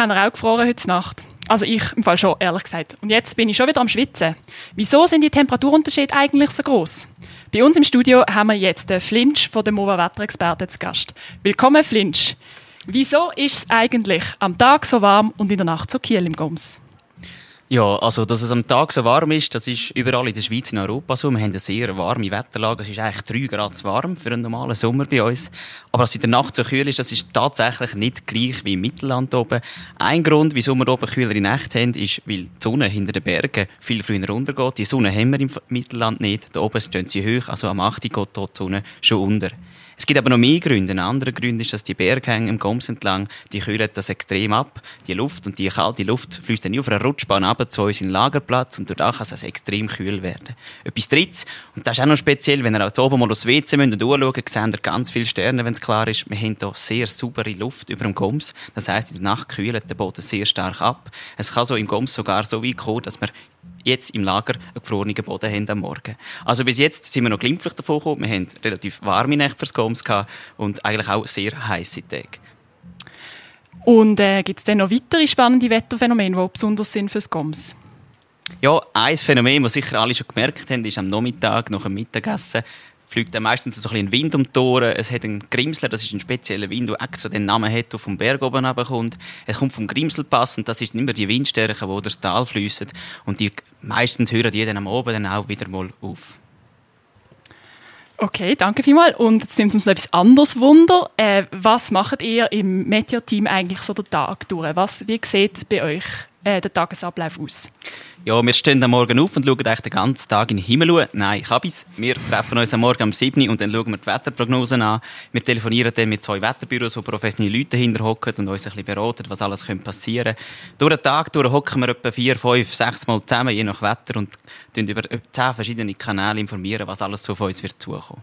Haben wir auch gefroren heute Nacht? Also ich im Fall schon, ehrlich gesagt. Und jetzt bin ich schon wieder am Schwitzen. Wieso sind die Temperaturunterschiede eigentlich so groß? Bei uns im Studio haben wir jetzt den Flinch von der MOVA Wetterexperte zu Gast. Willkommen, Flinch. Wieso ist es eigentlich am Tag so warm und in der Nacht so kühl im Goms? Ja, also, dass es am Tag so warm ist, das ist überall in der Schweiz und Europa so. Wir haben eine sehr warme Wetterlage. Es ist eigentlich drei Grad zu warm für einen normalen Sommer bei uns. Aber dass es in der Nacht so kühl ist, das ist tatsächlich nicht gleich wie im Mittelland oben. Ein Grund, wieso wir oben kühlere Nächte haben, ist, weil die Sonne hinter den Bergen viel früher runtergeht. Die Sonne haben wir im Mittelland nicht. Da oben stehen sie hoch, also am 8. geht dort die Sonne schon unter. Es gibt aber noch mehr Gründe. Ein anderer Grund ist, dass die Berghänge im Goms entlang, die kühlen das extrem ab. Die Luft und die kalte Luft fließt dann auf einer Rutschbahn ab zu uns in den Lagerplatz und dadurch kann es extrem kühl werden. Etwas drittes, und das ist auch noch speziell, wenn ihr auch oben mal aufs WC müsst und anschauen, seht ihr ganz viele Sterne, wenn es klar ist. Wir haben hier sehr saubere Luft über dem Goms. Das heisst, in der Nacht kühlt der Boden sehr stark ab. Es kann so im Goms sogar so weit kommen, dass wir jetzt im Lager einen gefrorenen Boden haben am Morgen. Also bis jetzt sind wir noch glimpflich davon gekommen. Wir haben relativ warme Nächte fürs Goms und eigentlich auch sehr heiße Tage. Und äh, gibt es dann noch weitere spannende Wetterphänomene, die besonders sind fürs Goms? Ja, ein Phänomen, das sicher alle schon gemerkt haben, ist am Nachmittag nach dem Mittagessen fliegt dann meistens so ein, Wind um die Ohren. Es hat einen Grimsler, das ist ein spezieller Wind, der extra den Namen hat, der vom Berg oben kommt. Es kommt vom Grimselpass und das ist immer die Windstärke, die durch das Tal fließen. Und die, meistens hören die dann am Oben dann auch wieder mal auf. Okay, danke vielmals. Und jetzt nimmt uns noch etwas anderes Wunder. Äh, was macht ihr im Meteor-Team eigentlich so den Tag durch? Was, wie sieht bei euch äh, der Tagesablauf aus? Ja, wir stehen am Morgen auf und schauen eigentlich den ganzen Tag in den Himmel. Nein, ich habe es. Wir treffen uns am Morgen um 7 Uhr und dann schauen wir die Wetterprognosen an. Wir telefonieren dann mit zwei Wetterbüros, wo professionelle Leute hinterhocken und uns ein bisschen beraten, was alles passieren könnte. Durch den Tag durch hocken wir etwa vier, fünf, sechs Mal zusammen, je nach Wetter, und über zehn verschiedene Kanäle informieren, was alles so auf uns wird zukommen.